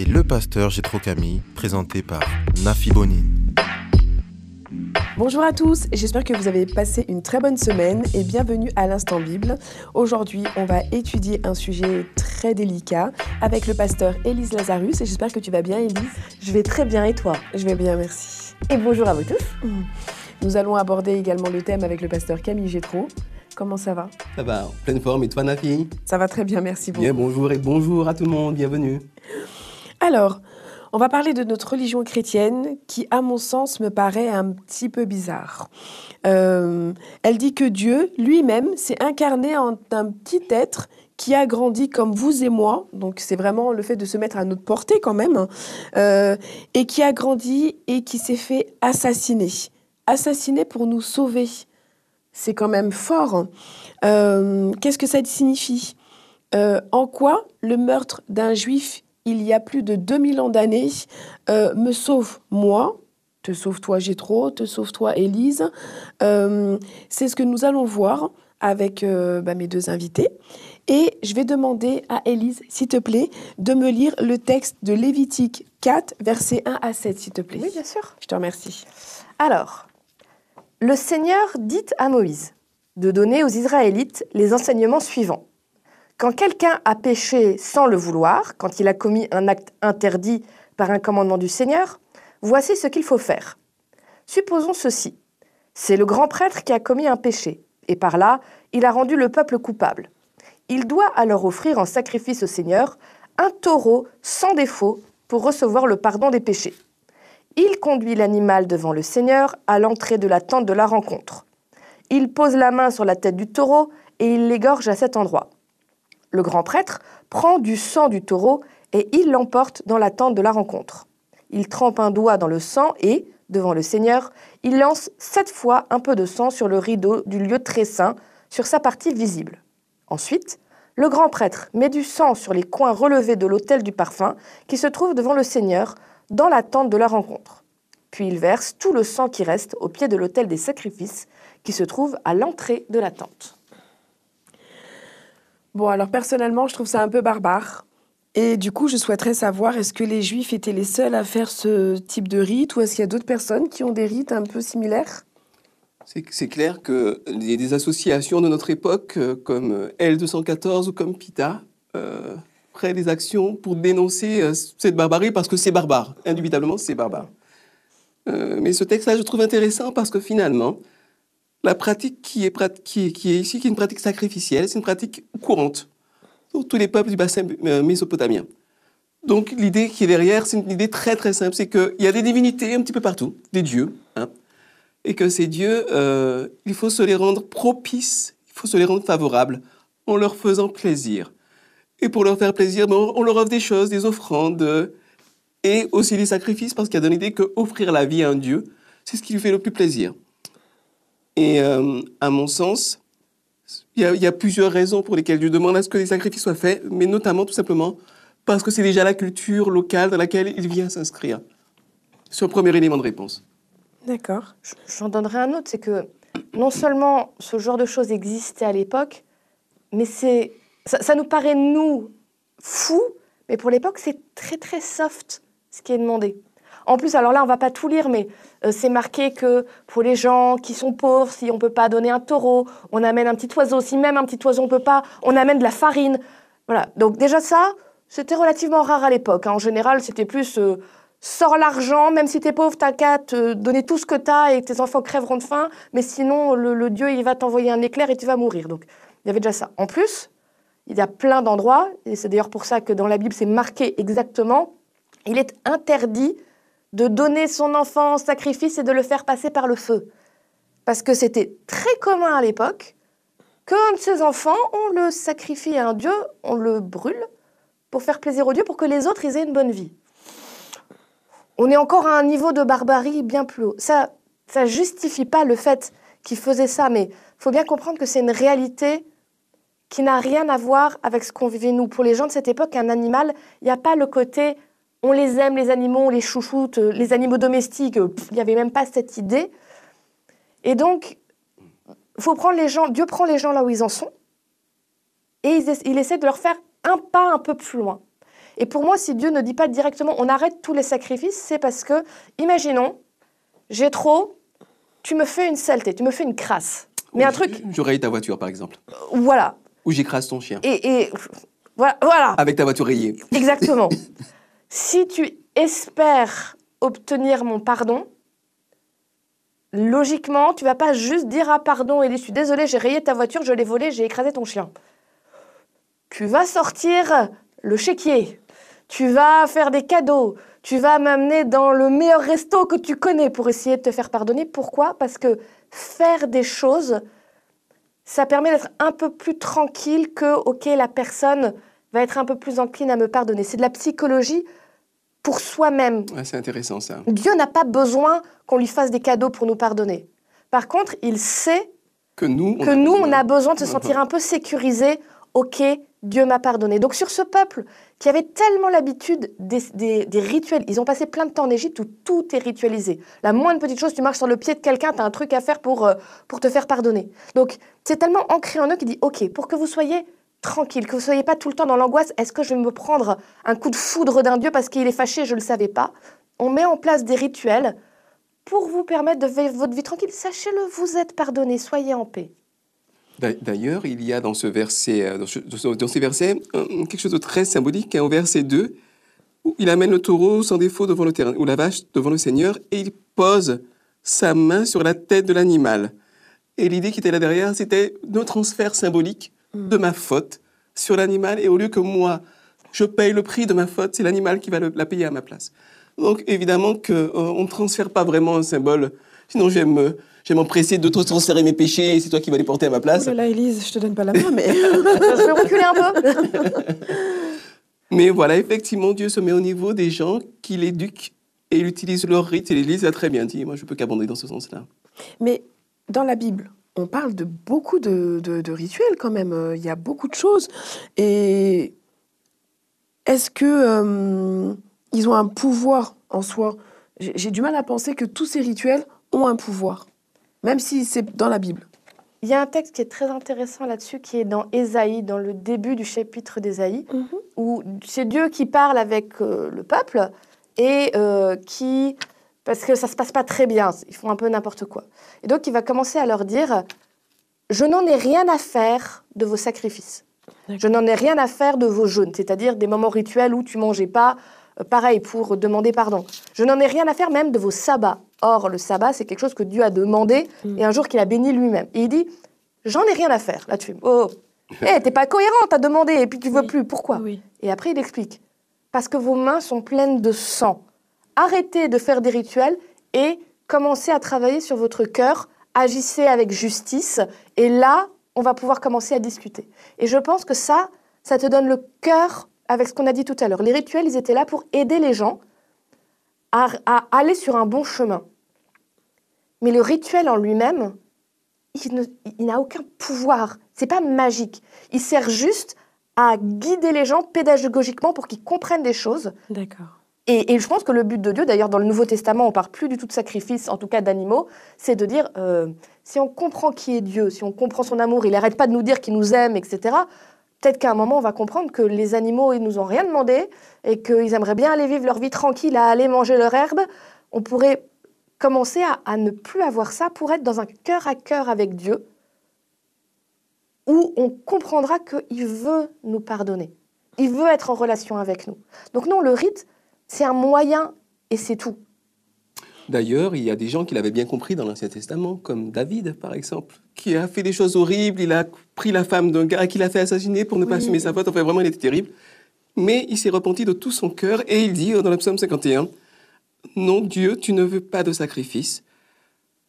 et le pasteur Gétro Camille, présenté par Nafi Bonine. Bonjour à tous, j'espère que vous avez passé une très bonne semaine et bienvenue à l'Instant Bible. Aujourd'hui, on va étudier un sujet très délicat avec le pasteur Élise Lazarus et j'espère que tu vas bien Élise. Je vais très bien et toi? Je vais bien, merci. Et bonjour à vous tous. Nous allons aborder également le thème avec le pasteur Camille Gétro. Comment ça va? Ça va, en pleine forme. Et toi, Nafi? Ça va très bien, merci beaucoup. Bien, bonjour et bonjour à tout le monde, bienvenue. Alors, on va parler de notre religion chrétienne qui, à mon sens, me paraît un petit peu bizarre. Euh, elle dit que Dieu lui-même s'est incarné en un petit être qui a grandi comme vous et moi, donc c'est vraiment le fait de se mettre à notre portée quand même, hein, euh, et qui a grandi et qui s'est fait assassiner. Assassiner pour nous sauver. C'est quand même fort. hein. Euh, Qu'est-ce que ça signifie? En quoi le meurtre d'un juif il y a plus de 2000 ans d'années euh, me sauve moi, te sauve toi Gétro, te sauve toi Élise. Euh, C'est ce que nous allons voir avec euh, bah, mes deux invités. Et je vais demander à Élise, s'il te plaît, de me lire le texte de Lévitique 4, versets 1 à 7, s'il te plaît. Oui, bien sûr. Je te remercie. Alors, le Seigneur dit à Moïse de donner aux Israélites les enseignements suivants. Quand quelqu'un a péché sans le vouloir, quand il a commis un acte interdit par un commandement du Seigneur, voici ce qu'il faut faire. Supposons ceci. C'est le grand prêtre qui a commis un péché, et par là, il a rendu le peuple coupable. Il doit alors offrir en sacrifice au Seigneur un taureau sans défaut pour recevoir le pardon des péchés. Il conduit l'animal devant le Seigneur à l'entrée de la tente de la rencontre. Il pose la main sur la tête du taureau et il l'égorge à cet endroit. Le grand prêtre prend du sang du taureau et il l'emporte dans la tente de la rencontre. Il trempe un doigt dans le sang et, devant le Seigneur, il lance sept fois un peu de sang sur le rideau du lieu très saint, sur sa partie visible. Ensuite, le grand prêtre met du sang sur les coins relevés de l'autel du parfum qui se trouve devant le Seigneur, dans la tente de la rencontre. Puis il verse tout le sang qui reste au pied de l'autel des sacrifices qui se trouve à l'entrée de la tente. Bon, alors personnellement, je trouve ça un peu barbare. Et du coup, je souhaiterais savoir, est-ce que les Juifs étaient les seuls à faire ce type de rite ou est-ce qu'il y a d'autres personnes qui ont des rites un peu similaires? C'est clair a des associations de notre époque, euh, comme euh, L214 ou comme PITA, euh, prennent des actions pour dénoncer cette barbarie parce que c'est barbare. Indubitablement, c'est barbare. Mais ce texte-là, je trouve intéressant parce que finalement, la pratique qui est, ici, qui est une pratique sacrificielle, c'est une pratique courante pour tous les peuples du bassin euh, mésopotamien. Donc l'idée qui est derrière, c'est une idée très très simple, c'est qu'il y a des divinités un petit peu partout, des dieux, hein, et que ces dieux, euh, il faut se les rendre propices, il faut se les rendre favorables en leur faisant plaisir. Et pour leur faire plaisir, ben, on leur offre des choses, des offrandes, et aussi des sacrifices, parce qu'il y a dans l'idée qu'offrir la vie à un dieu, c'est ce qui lui fait le plus plaisir. Et euh, à mon sens, il y, a, plusieurs raisons pour lesquelles Dieu demande à ce que les sacrifices soient faits, mais notamment tout simplement parce que c'est déjà la culture locale dans laquelle il vient s'inscrire. C'est un premier élément de réponse. D'accord. J'en donnerai un autre, c'est que non seulement ce genre de choses existait à l'époque, mais c'est ça nous paraît, nous, fou, mais pour l'époque, c'est très très soft ce qui est demandé. En plus, alors là, on va pas tout lire, mais euh, c'est marqué que pour les gens qui sont pauvres, si on peut pas donner un taureau, on amène un petit oiseau. Si même un petit oiseau on peut pas, on amène de la farine. Voilà. Donc déjà ça, c'était relativement rare à l'époque. hein. En général, c'était plus euh, sors l'argent, même si t'es pauvre, t'as qu'à te donner tout ce que t'as et tes enfants crèveront de faim. Mais sinon, le, le Dieu, il va t'envoyer un éclair et tu vas mourir. Donc il y avait déjà ça. En plus, il y a plein d'endroits, et c'est d'ailleurs pour ça que dans la Bible, c'est marqué exactement, il est interdit de donner son enfant en sacrifice et de le faire passer par le feu. Parce que c'était très commun à l'époque que un de ses enfants, on le sacrifie à un dieu, on le brûle pour faire plaisir aux dieux, pour que les autres aient une bonne vie. On est encore à un niveau de barbarie bien plus haut. Ça, ça justifie pas le fait qu'ils faisaient ça, mais faut bien comprendre que c'est une réalité qui n'a rien à voir avec ce qu'on vivait nous. Pour les gens de cette époque, un animal, il n'y a pas le côté on les aime, les animaux, on les chouchoute, euh, les animaux domestiques, euh, il n'y avait même pas cette idée. Et donc, faut prendre les gens, Dieu prend les gens là où ils en sont, et il, il essaie de leur faire un pas un peu plus loin. Et pour moi, si Dieu ne dit pas directement on arrête tous les sacrifices, c'est parce que, imaginons, j'ai trop, tu me fais une saleté, tu me fais une crasse. Mais un truc. Je raye ta voiture, par exemple. Voilà. Ou j'écrase ton chien. Et, et voilà, voilà. Avec ta voiture rayée. Exactement. si tu espères obtenir mon pardon, logiquement, tu vas pas juste dire ah pardon et je suis désolé, j'ai rayé ta voiture, je l'ai volée, j'ai écrasé ton chien. Tu vas sortir le chéquier, tu vas faire des cadeaux, tu vas m'amener dans le meilleur resto que tu connais pour essayer de te faire pardonner. Pourquoi? Parce que faire des choses, ça permet d'être un peu plus tranquille que, ok, la personne va être un peu plus encline à me pardonner. C'est de la psychologie pour soi-même. Ouais, c'est intéressant ça. Dieu n'a pas besoin qu'on lui fasse des cadeaux pour nous pardonner. Par contre, il sait Que nous, que nous, on a besoin de se sentir un peu sécurisé. Ok, Dieu m'a pardonné. Donc sur ce peuple qui avait tellement l'habitude des, des- des rituels, ils ont passé plein de temps en Égypte où tout est ritualisé. La moindre petite chose, tu marches sur le pied de quelqu'un, tu as un truc à faire pour, euh, pour te faire pardonner. Donc c'est tellement ancré en eux qu'il dit, ok, pour que vous soyez tranquille, que vous soyez pas tout le temps dans l'angoisse, est-ce que je vais me prendre un coup de foudre d'un Dieu parce qu'il est fâché, je ne le savais pas On met en place des rituels pour vous permettre de vivre votre vie tranquille. Sachez-le, vous êtes pardonné, soyez en paix. D'a- D'ailleurs, il y a dans ce verset, euh, dans, ce- dans ce- dans ces versets, euh, quelque chose de très symbolique. hein, Au verset 2, où il amène le taureau sans défaut devant le ou la vache devant le Seigneur, et il pose sa main sur la tête de l'animal. Et l'idée qui était là derrière, c'était le transfert symbolique de ma faute sur l'animal, et au lieu que moi, je paye le prix de ma faute, c'est l'animal qui va le- la payer à ma place. Donc évidemment qu'on ne transfère pas vraiment un symbole, sinon je vais me- je vais m'empresser de te transférer mes péchés, et c'est toi qui vas les porter à ma place. Oh là là, Élise, je te donne pas la main, mais. je vais reculer un peu. Mais voilà, effectivement, Dieu se met au niveau des gens qui l'éduquent et il utilise leur rite. Et l'Église a très bien dit, moi je peux qu'abonder dans ce sens-là. Mais dans la Bible, on parle de beaucoup de, de- de rituels quand même. Euh, Il y a beaucoup de choses. Et est-ce que euh, ils ont un pouvoir en soi? J'ai du mal à penser que tous ces rituels ont un pouvoir, même si c'est dans la Bible. Il y a un texte qui est très intéressant là-dessus, qui est dans Ésaïe, dans le début du chapitre d'Ésaïe, où c'est Dieu qui parle avec euh, le peuple et euh, qui, parce que ça se passe pas très bien, ils font un peu n'importe quoi. Et donc il va commencer à leur dire, je n'en ai rien à faire de vos sacrifices. Je n'en ai rien à faire de vos jeûnes, c'est-à-dire des moments rituels où tu mangeais pas, euh, pareil pour demander pardon. Je n'en ai rien à faire même de vos sabbats. Or, le sabbat, c'est quelque chose que Dieu a demandé et un jour qu'il a béni lui-même. Et il dit, j'en ai rien à faire. Là, tu fais, oh, hé, t'es pas cohérent, t'as demandé et puis tu veux Oui. plus. Pourquoi? Oui. Et après, il explique, parce que vos mains sont pleines de sang. Arrêtez de faire des rituels et commencez à travailler sur votre cœur. Agissez avec justice. Et là, on va pouvoir commencer à discuter. Et je pense que ça, ça te donne le cœur avec ce qu'on a dit tout à l'heure. Les rituels, ils étaient là pour aider les gens à, aller sur un bon chemin. Mais le rituel en lui-même, il n'a aucun pouvoir. C'est pas magique. Il sert juste à guider les gens pédagogiquement pour qu'ils comprennent des choses. D'accord. Et, je pense que le but de Dieu, d'ailleurs dans le Nouveau Testament, on parle plus du tout de sacrifice, en tout cas d'animaux, c'est de dire, euh, si on comprend qui est Dieu, si on comprend son amour, il n'arrête pas de nous dire qu'il nous aime, etc., peut-être qu'à un moment, on va comprendre que les animaux, ils nous ont rien demandé et qu'ils aimeraient bien aller vivre leur vie tranquille, à aller manger leur herbe. On pourrait commencer à, à ne plus avoir ça pour être dans un cœur à cœur avec Dieu, où on comprendra qu'il veut nous pardonner. Il veut être en relation avec nous. Donc non, le rite, c'est un moyen et c'est tout. D'ailleurs, il y a des gens qui l'avaient bien compris dans l'Ancien Testament, comme David, par exemple, qui a fait des choses horribles. Il a pris la femme d'un gars qui l'a fait assassiner pour ne pas Oui. assumer sa faute. Enfin, vraiment, il était terrible. Mais il s'est repenti de tout son cœur et il dit dans le psaume 51, Non, Dieu, tu ne veux pas de sacrifice.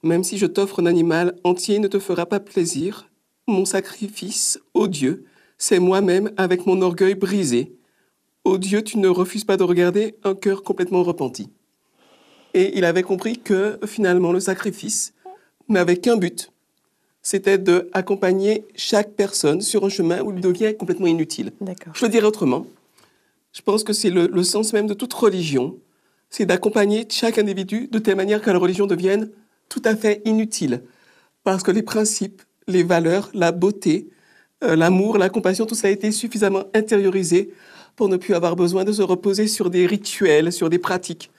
Même si je t'offre un animal entier ne te fera pas plaisir. Mon sacrifice, ô Dieu, c'est moi-même avec mon orgueil brisé. Ô Dieu, tu ne refuses pas de regarder un cœur complètement repenti. Et il avait compris que finalement le sacrifice n'avait qu'un but, c'était d'accompagner chaque personne sur un chemin où il devient complètement inutile. Je le dirais autrement. Je pense que c'est le, le sens même de toute religion, c'est d'accompagner chaque individu de telle manière que la religion devienne tout à fait inutile. Parce que les principes, les valeurs, la beauté, euh, l'amour, la compassion, tout ça a été suffisamment intériorisé pour ne plus avoir besoin de se reposer sur des rituels, sur des pratiques.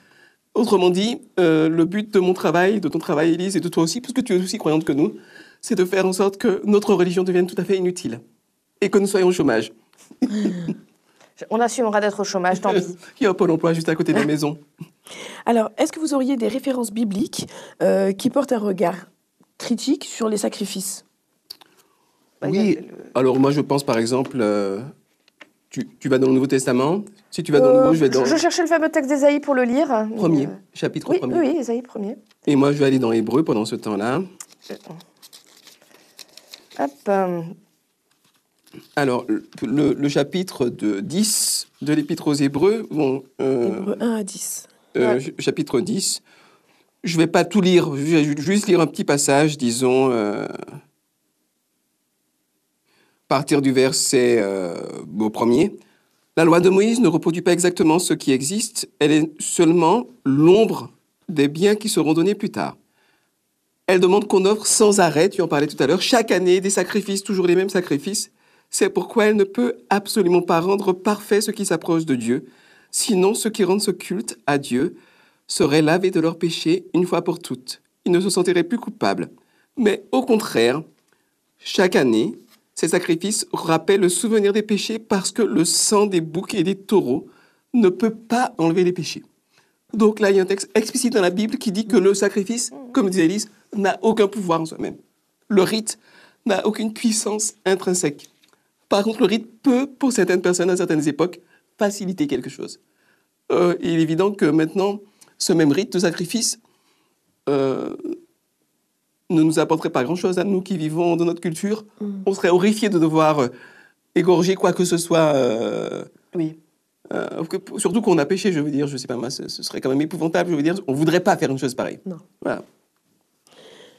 Autrement dit, euh, le but de mon travail, de ton travail, Élise, et de toi aussi, parce que tu es aussi croyante que nous, c'est de faire en sorte que notre religion devienne tout à fait inutile et que nous soyons au chômage. On assumera d'être au chômage, tant pis. Il y a un pôle emploi juste à côté de la maison. Alors, est-ce que vous auriez des références bibliques euh, qui portent un regard critique sur les sacrifices? Bah, Oui, alors moi je pense par exemple, euh, tu, tu vas dans le Nouveau Testament, si tu vas dans le Euh, Nouveau, je vais dans je cherchais le fameux texte d'Ésaïe pour le lire. premier, euh, chapitre Oui, premier. oui, oui, Ésaïe premier. Et moi je vais aller dans Hébreu pendant ce temps-là. Hop. euh, Alors, le, chapitre de 10 de l'Épître aux Hébreux, bon, euh, Hébreux 1 à 10. euh, Ouais. ch- chapitre 10, je vais pas tout lire, je vais ju- juste lire un petit passage, disons, euh, partir du verset euh, au premier. La loi de Moïse ne reproduit pas exactement ce qui existe, elle est seulement l'ombre des biens qui seront donnés plus tard. Elle demande qu'on offre sans arrêt, tu en parlais tout à l'heure, chaque année des sacrifices, toujours les mêmes sacrifices. C'est pourquoi elle ne peut absolument pas rendre parfait ce qui s'approche de Dieu. Sinon, ceux qui rendent ce culte à Dieu seraient lavés de leurs péchés une fois pour toutes. Ils ne se sentiraient plus coupables. Mais au contraire, chaque année, ces sacrifices rappellent le souvenir des péchés parce que le sang des boucs et des taureaux ne peut pas enlever les péchés. Donc là, il y a un texte explicite dans la Bible qui dit que le sacrifice, comme disait Élise, n'a aucun pouvoir en soi-même. Le rite n'a aucune puissance intrinsèque. Par contre, le rite peut, pour certaines personnes à certaines époques, faciliter quelque chose. Euh, il est évident que maintenant, ce même rite de sacrifice euh, ne nous apporterait pas grand-chose à nous qui vivons dans notre culture. On serait horrifiés de devoir euh, égorger quoi que ce soit. euh, Oui. euh, que- surtout qu'on a péché, je veux dire, je sais pas moi, ce, ce serait quand même épouvantable, je veux dire, on voudrait pas faire une chose pareille. Non. Voilà.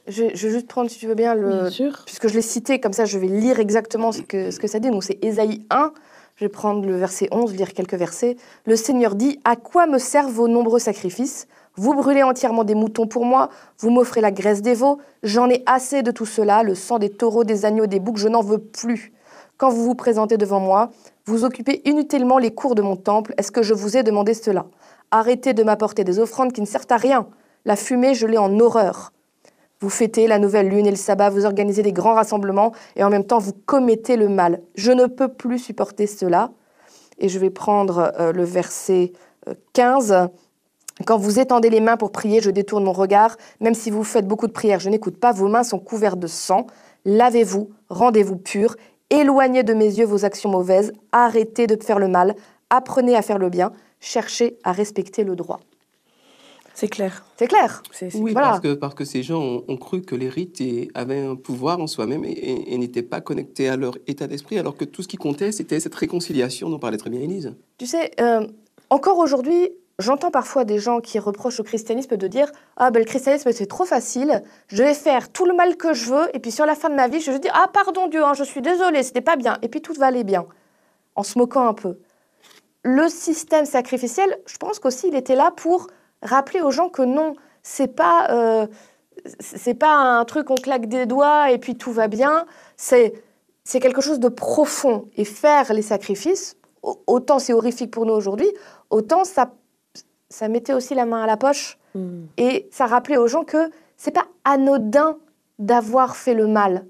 Je, je vais juste prendre, si tu veux bien, le, Bien sûr. puisque je l'ai cité, comme ça je vais lire exactement ce que, ce que ça dit. Donc c'est Ésaïe 1, je vais prendre le verset 11, lire quelques versets. Le Seigneur dit À quoi me servent vos nombreux sacrifices? Vous brûlez entièrement des moutons pour moi, vous m'offrez la graisse des veaux. J'en ai assez de tout cela, le sang des taureaux, des agneaux, des boucs, je n'en veux plus. Quand vous vous présentez devant moi, vous occupez inutilement les cours de mon temple. Est-ce que je vous ai demandé cela? Arrêtez de m'apporter des offrandes qui ne servent à rien. La fumée, je l'ai en horreur. Vous fêtez la nouvelle lune et le sabbat, vous organisez des grands rassemblements et en même temps vous commettez le mal. Je ne peux plus supporter cela. Et je vais prendre euh, le verset euh, 15. Quand vous étendez les mains pour prier, je détourne mon regard. Même si vous faites beaucoup de prières, je n'écoute pas. Vos mains sont couvertes de sang. Lavez-vous, rendez-vous purs. Éloignez de mes yeux vos actions mauvaises. Arrêtez de faire le mal. Apprenez à faire le bien. Cherchez à respecter le droit. C'est clair. C'est clair C'est c'est- Oui, Voilà. parce, que, parce que ces gens ont, ont cru que les rites et- avaient un pouvoir en soi-même et, et- et n'étaient pas connectés à leur état d'esprit, alors que tout ce qui comptait, c'était cette réconciliation dont parlait très bien Élise. Tu sais, euh, encore aujourd'hui, j'entends parfois des gens qui reprochent au christianisme de dire Ah, ben le christianisme, c'est trop facile, je vais faire tout le mal que je veux, et puis sur la fin de ma vie, je vais dire Ah, pardon Dieu, hein, je suis désolé, c'était pas bien, et puis tout va aller bien, en se moquant un peu. Le système sacrificiel, je pense qu'aussi, il était là pour rappeler aux gens que non, c'est pas. euh, c'est pas un truc on claque des doigts et puis tout va bien. C'est c'est quelque chose de profond. Et faire les sacrifices, au- autant c'est horrifique pour nous aujourd'hui, autant ça, ça mettait aussi la main à la poche Hmm. et ça rappelait aux gens que c'est pas anodin d'avoir fait le mal.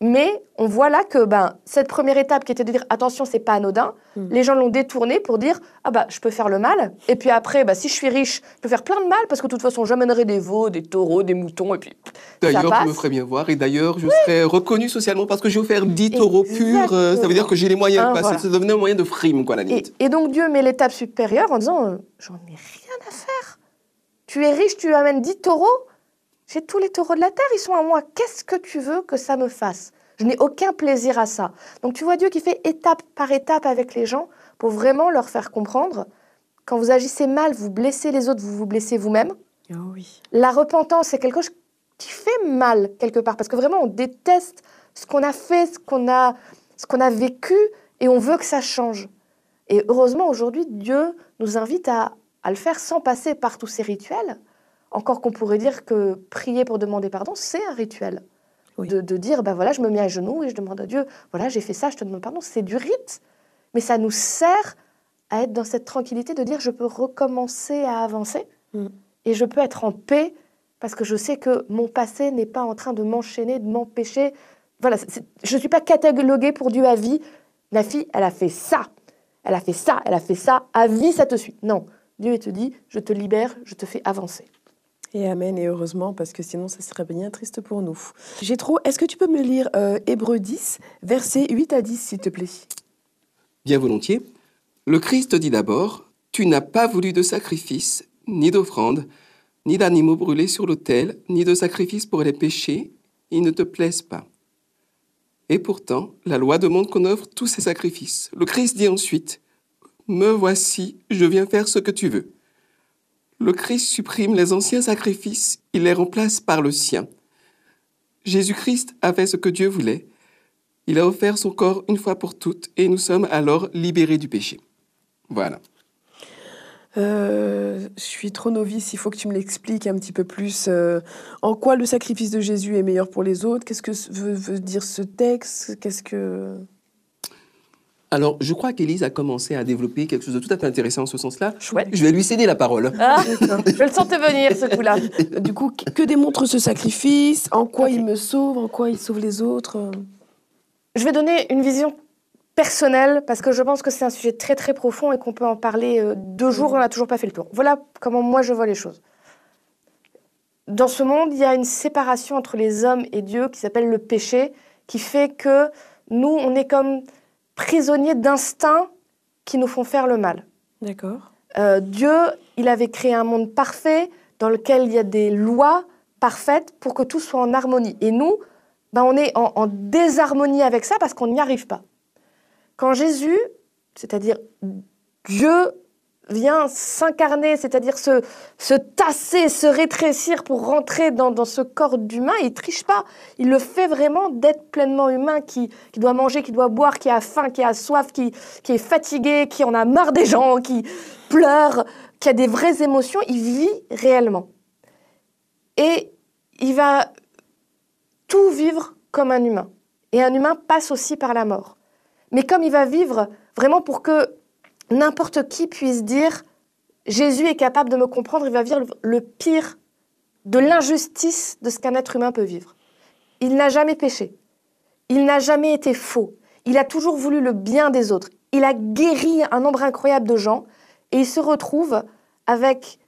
Mais on voit là que ben, cette première étape qui était de dire attention, c'est pas anodin, Mm. les gens l'ont détourné pour dire ah bah je peux faire le mal. Et puis après, bah, si je suis riche, je peux faire plein de mal parce que de toute façon, j'amènerai des veaux, des taureaux, des moutons, et puis D'ailleurs, je me ferais bien voir et d'ailleurs, je serais reconnu socialement parce que j'ai offert 10 taureaux purs. euh, ça veut dire que j'ai les moyens. Ah, voilà. Ça devenait un moyen de frime, quoi, à la Et, limite. et donc Dieu met l'étape supérieure en disant euh, J'en ai rien à faire. Tu es riche, tu amènes 10 taureaux. J'ai tous les taureaux de la terre, ils sont à moi. Qu'est-ce que tu veux que ça me fasse? Je n'ai aucun plaisir à ça. Donc tu vois Dieu qui fait étape par étape avec les gens pour vraiment leur faire comprendre, quand vous agissez mal, vous blessez les autres, vous vous blessez vous-même. Oh oui. La repentance, c'est quelque chose qui fait mal quelque part, parce que vraiment, on déteste ce qu'on a fait, ce qu'on a, ce qu'on a vécu, et on veut que ça change. Et heureusement, aujourd'hui, Dieu nous invite à, à le faire sans passer par tous ces rituels. Encore qu'on pourrait dire que prier pour demander pardon, c'est un rituel. Oui. De, de dire, ben voilà, je me mets à genoux et je demande à Dieu, voilà, j'ai fait ça, je te demande pardon. C'est du rite, mais ça nous sert à être dans cette tranquillité de dire, je peux recommencer à avancer Mm. et je peux être en paix parce que je sais que mon passé n'est pas en train de m'enchaîner, de m'empêcher. Voilà, je ne suis pas cataloguée pour Dieu à vie. La fille, elle a fait ça, elle a fait ça, elle a fait ça, à vie, ça te suit. Non, Dieu il te dit, je te libère, je te fais avancer. Et amen, et heureusement, parce que sinon, ça serait bien triste pour nous. Trop. Est-ce que tu peux me lire euh, Hébreux 10, versets 8 à 10, s'il te plaît? Bien volontiers. Le Christ dit d'abord, Tu n'as pas voulu de sacrifice, ni d'offrande, ni d'animaux brûlés sur l'autel, ni de sacrifice pour les péchés, ils ne te plaisent pas. Et pourtant, la loi demande qu'on offre tous ces sacrifices. Le Christ dit ensuite, Me voici, je viens faire ce que tu veux. Le Christ supprime les anciens sacrifices, il les remplace par le sien. Jésus-Christ a fait ce que Dieu voulait, il a offert son corps une fois pour toutes et nous sommes alors libérés du péché. Voilà. Euh, je suis trop novice, il faut que tu me l'expliques un petit peu plus. euh, en quoi le sacrifice de Jésus est meilleur pour les autres? Qu'est-ce que veut, veut dire ce texte? Qu'est-ce que... Alors, je crois qu'Élise a commencé à développer quelque chose de tout à fait intéressant en ce sens-là. Chouette. Je vais lui céder la parole. Ah, je le sentais venir, ce coup-là. Du coup, que démontre ce sacrifice En quoi il me sauve En quoi il sauve les autres Je vais donner une vision personnelle parce que je pense que c'est un sujet très très profond et qu'on peut en parler euh, deux jours, on n'a toujours pas fait le tour. Voilà comment moi je vois les choses. Dans ce monde, il y a une séparation entre les hommes et Dieu qui s'appelle le péché, qui fait que nous, on est comme prisonniers d'instincts qui nous font faire le mal. D'accord. Euh, Dieu, il avait créé un monde parfait dans lequel il y a des lois parfaites pour que tout soit en harmonie. Et nous, ben, on est en, en désharmonie avec ça parce qu'on n'y arrive pas. Quand Jésus, c'est-à-dire Dieu, vient s'incarner, c'est-à-dire se, se tasser, se rétrécir pour rentrer dans, dans ce corps d'humain, il triche pas. Il le fait vraiment d'être pleinement humain, qui, qui doit manger, qui doit boire, qui a faim, qui a soif, qui, qui est fatigué, qui en a marre des gens, qui pleure, qui a des vraies émotions. Il vit réellement. Et il va tout vivre comme un humain. Et un humain passe aussi par la mort. Mais comme il va vivre vraiment pour que n'importe qui puisse dire Jésus est capable de me comprendre, il va vivre le pire de l'injustice de ce qu'un être humain peut vivre. Il n'a jamais péché. Il n'a jamais été faux. Il a toujours voulu le bien des autres. Il a guéri un nombre incroyable de gens et il se retrouve avec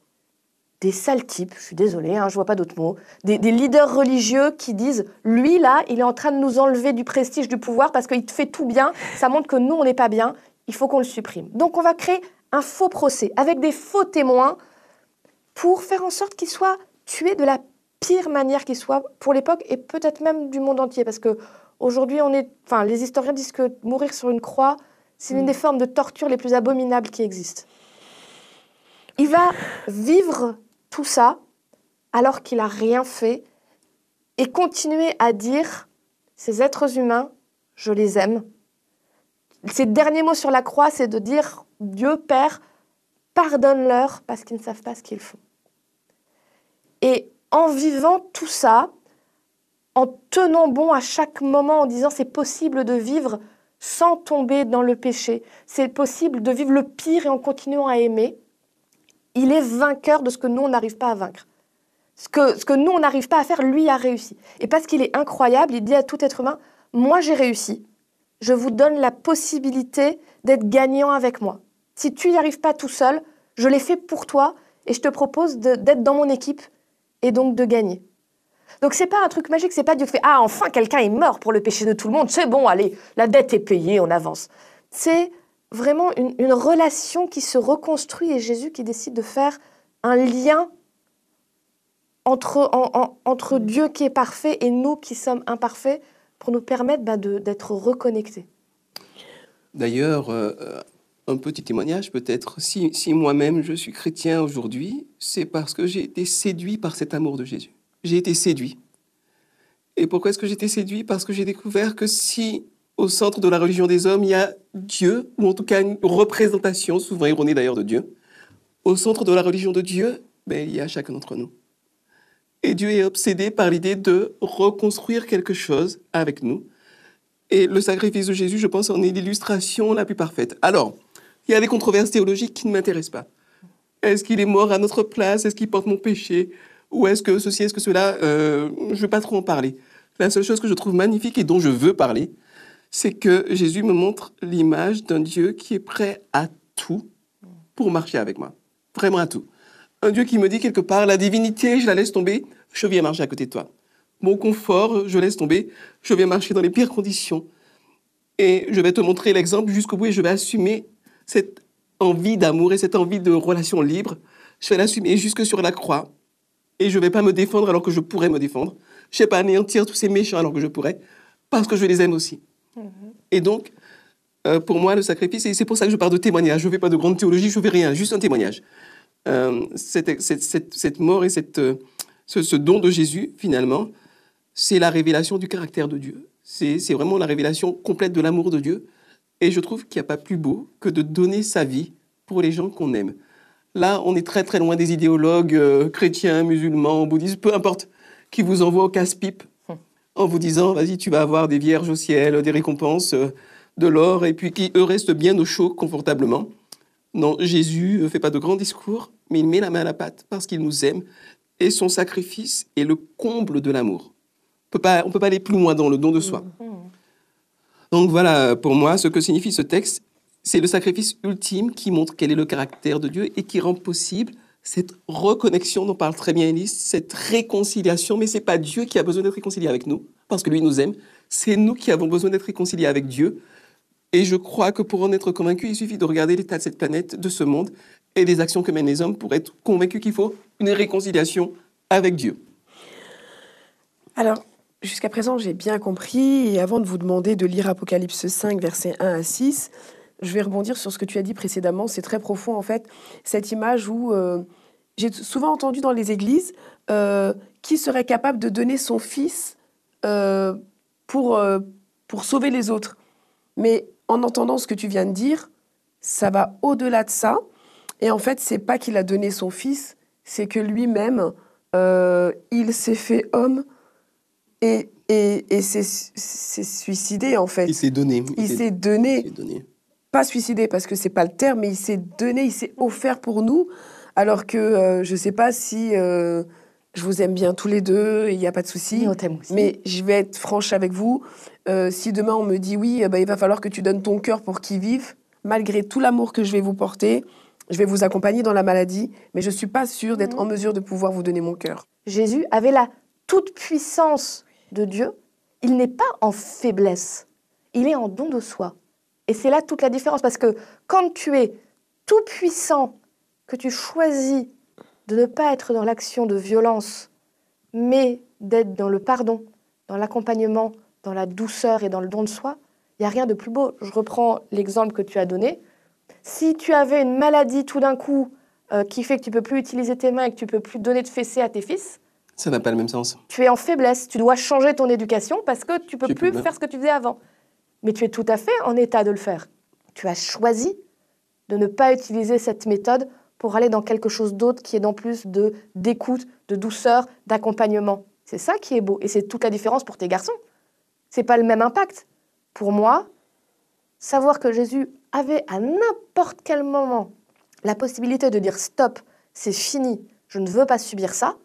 des sales types, je suis désolée, hein, je vois pas d'autres mots, des, des leaders religieux qui disent lui là, il est en train de nous enlever du prestige, du pouvoir parce qu'il fait tout bien, ça montre que nous on n'est pas bien, il faut qu'on le supprime. Donc on va créer un faux procès avec des faux témoins pour faire en sorte qu'il soit tué de la pire manière qui soit pour l'époque et peut-être même du monde entier parce que aujourd'hui on est, enfin les historiens disent que mourir sur une croix c'est l'une des formes de torture les plus abominables qui existent. Il va vivre tout ça alors qu'il n'a rien fait et continuer à dire ces êtres humains, je les aime. Ses derniers mots sur la croix, c'est de dire Dieu Père, pardonne-leur parce qu'ils ne savent pas ce qu'ils font. Et en vivant tout ça, en tenant bon à chaque moment, en disant c'est possible de vivre sans tomber dans le péché, c'est possible de vivre le pire et en continuant à aimer, il est vainqueur de ce que nous, on n'arrive pas à vaincre. Ce que, ce que nous, on n'arrive pas à faire, lui a réussi. Et parce qu'il est incroyable, il dit à tout être humain, moi j'ai réussi, je vous donne la possibilité d'être gagnant avec moi. Si tu n'y arrives pas tout seul, je l'ai fait pour toi et je te propose d'être dans mon équipe et donc de gagner. Donc c'est pas un truc magique, c'est pas Dieu fait ah enfin quelqu'un est mort pour le péché de tout le monde, c'est bon, allez, la dette est payée, on avance. C'est vraiment une, relation qui se reconstruit et Jésus qui décide de faire un lien entre, en- en- entre Dieu qui est parfait et nous qui sommes imparfaits pour nous permettre de- d'être reconnectés. D'ailleurs, euh, un petit témoignage peut-être, si, si moi-même je suis chrétien aujourd'hui, c'est parce que j'ai été séduit par cet amour de Jésus. J'ai été séduit. Et pourquoi est-ce que j'ai été séduit? Parce que j'ai découvert que si au centre de la religion des hommes, il y a Dieu, ou en tout cas une représentation, souvent erronée d'ailleurs de Dieu, au centre de la religion de Dieu, ben, il y a chacun d'entre nous. Et Dieu est obsédé par l'idée de reconstruire quelque chose avec nous. Et le sacrifice de Jésus, je pense, en est l'illustration la plus parfaite. Alors, il y a des controverses théologiques qui ne m'intéressent pas. Est-ce qu'il est mort à notre place? Est-ce qu'il porte mon péché? Ou est-ce que ceci, est-ce que cela? Euh, Je ne veux pas trop en parler. La seule chose que je trouve magnifique et dont je veux parler, c'est que Jésus me montre l'image d'un Dieu qui est prêt à tout pour marcher avec moi. Vraiment à tout. Un Dieu qui me dit quelque part, la divinité, je la laisse tomber, je viens marcher à côté de toi. Mon confort, je laisse tomber, je viens marcher dans les pires conditions. Et je vais te montrer l'exemple jusqu'au bout et je vais assumer cette envie d'amour et cette envie de relation libre. Je vais l'assumer jusque sur la croix. Et je ne vais pas me défendre alors que je pourrais me défendre. Je ne vais pas anéantir tous ces méchants alors que je pourrais, parce que je les aime aussi. Et donc, euh, pour moi, le sacrifice, et c'est pour ça que je parle de témoignage. Je ne fais pas de grande théologie, je ne fais rien, juste un témoignage. Euh, cette, cette- cette- cette mort et cette, euh, ce, ce don de Jésus, finalement, c'est la révélation du caractère de Dieu. C'est c'est vraiment la révélation complète de l'amour de Dieu. Et je trouve qu'il n'y a pas plus beau que de donner sa vie pour les gens qu'on aime. Là, on est très très loin des idéologues euh, chrétiens, musulmans, bouddhistes, peu importe, qui vous envoient au casse-pipe en vous disant, vas-y, tu vas avoir des vierges au ciel, des récompenses, euh, de l'or, et puis qui, eux, restent bien au chaud, confortablement. Non, Jésus ne fait pas de grands discours, mais il met la main à la pâte parce qu'il nous aime, et son sacrifice est le comble de l'amour. On ne peut pas aller plus loin dans le don de soi. Donc voilà, pour moi, ce que signifie ce texte, c'est le sacrifice ultime qui montre quel est le caractère de Dieu et qui rend possible cette reconnexion dont parle très bien Élise, cette réconciliation. Mais c'est pas Dieu qui a besoin d'être réconcilié avec nous, parce que lui nous aime. C'est nous qui avons besoin d'être réconciliés avec Dieu. Et je crois que pour en être convaincu, il suffit de regarder l'état de cette planète, de ce monde, et des actions que mènent les hommes pour être convaincu qu'il faut une réconciliation avec Dieu. Alors, jusqu'à présent, j'ai bien compris. Et avant de vous demander de lire Apocalypse 5, versets 1 à 6, je vais rebondir sur ce que tu as dit précédemment. C'est très profond, en fait, cette image où euh, j'ai souvent entendu dans les églises euh, qui serait capable de donner son fils euh, pour, pour sauver les autres. Mais en entendant ce que tu viens de dire, ça va au-delà de ça. Et en fait, c'est pas qu'il a donné son fils, c'est que lui-même, euh, il s'est fait homme et, et, et s'est suicidé, en fait. Il s'est donné. Il s'est il donné, s'est donné. pas suicidé parce que c'est pas le terme, mais il s'est donné, il s'est offert pour nous. Alors que euh, je sais pas si euh, je vous aime bien tous les deux, il n'y a pas de souci. Mais je vais être franche avec vous. Euh, si demain on me dit oui, ben, il va falloir que tu donnes ton cœur pour qu'il vive, malgré tout l'amour que je vais vous porter, je vais vous accompagner dans la maladie, mais je suis pas sûre d'être en mesure de pouvoir vous donner mon cœur. Jésus avait la toute puissance de Dieu. Il n'est pas en faiblesse, il est en don de soi. Et c'est là toute la différence, parce que quand tu es tout puissant, que tu choisis de ne pas être dans l'action de violence, mais d'être dans le pardon, dans l'accompagnement, dans la douceur et dans le don de soi, il n'y a rien de plus beau. Je reprends l'exemple que tu as donné. Si tu avais une maladie tout d'un coup euh, qui fait que tu peux plus utiliser tes mains et que tu peux plus donner de fessée à tes fils, Ça n'a pas le même sens. tu es en faiblesse. Tu dois changer ton éducation parce que tu peux Tu plus peux- faire ce que tu faisais avant. Mais tu es tout à fait en état de le faire. Tu as choisi de ne pas utiliser cette méthode pour aller dans quelque chose d'autre qui est dans plus de d'écoute, de douceur, d'accompagnement. C'est ça qui est beau et c'est toute la différence pour tes garçons. C'est pas le même impact. Pour moi, savoir que Jésus avait à n'importe quel moment la possibilité de dire stop, c'est fini, je ne veux pas subir ça,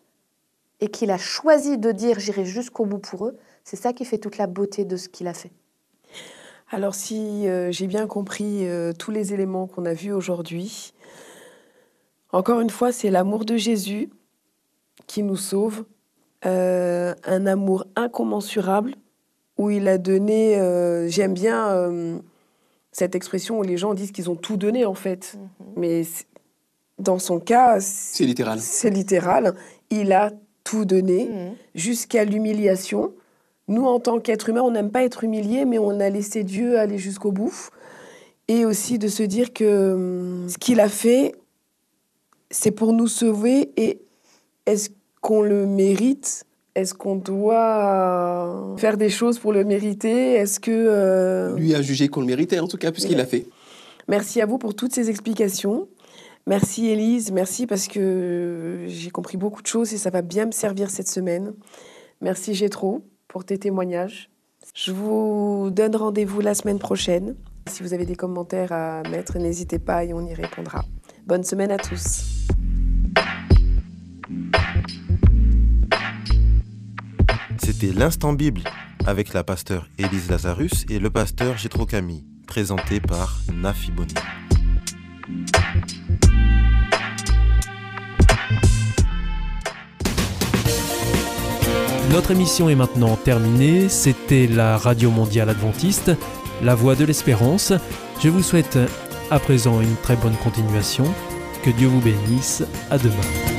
et qu'il a choisi de dire j'irai jusqu'au bout pour eux, c'est ça qui fait toute la beauté de ce qu'il a fait. Alors si euh, j'ai bien compris euh, tous les éléments qu'on a vus aujourd'hui, encore une fois, c'est l'amour de Jésus qui nous sauve, euh, un amour incommensurable où il a donné, euh, j'aime bien euh, cette expression où les gens disent qu'ils ont tout donné en fait, mais c'est- dans son cas, C'est littéral. c'est littéral, il a tout donné Mhm. jusqu'à l'humiliation. nous, en tant qu'êtres humains, on n'aime pas être humilié, mais on a laissé Dieu aller jusqu'au bout. Et aussi de se dire que hum, ce qu'il a fait, c'est pour nous sauver. Et est-ce qu'on le mérite? Est-ce qu'on doit faire des choses pour le mériter? Est-ce que... euh, Lui a jugé qu'on le méritait, en tout cas, puisqu'il l'a fait. Merci à vous pour toutes ces explications. Merci Élise, merci parce que j'ai compris beaucoup de choses et ça va bien me servir cette semaine. Merci Gétro pour tes témoignages. Je vous donne rendez-vous la semaine prochaine. Si vous avez des commentaires à mettre, n'hésitez pas et on y répondra. Bonne semaine à tous. C'était l'instant Bible avec la pasteur Élise Lazarus et le pasteur Gétro Camille, présenté par Nafi Boni. Notre émission est maintenant terminée. C'était la Radio Mondiale Adventiste, la voix de l'espérance. Je vous souhaite à présent une très bonne continuation. Que Dieu vous bénisse. À demain.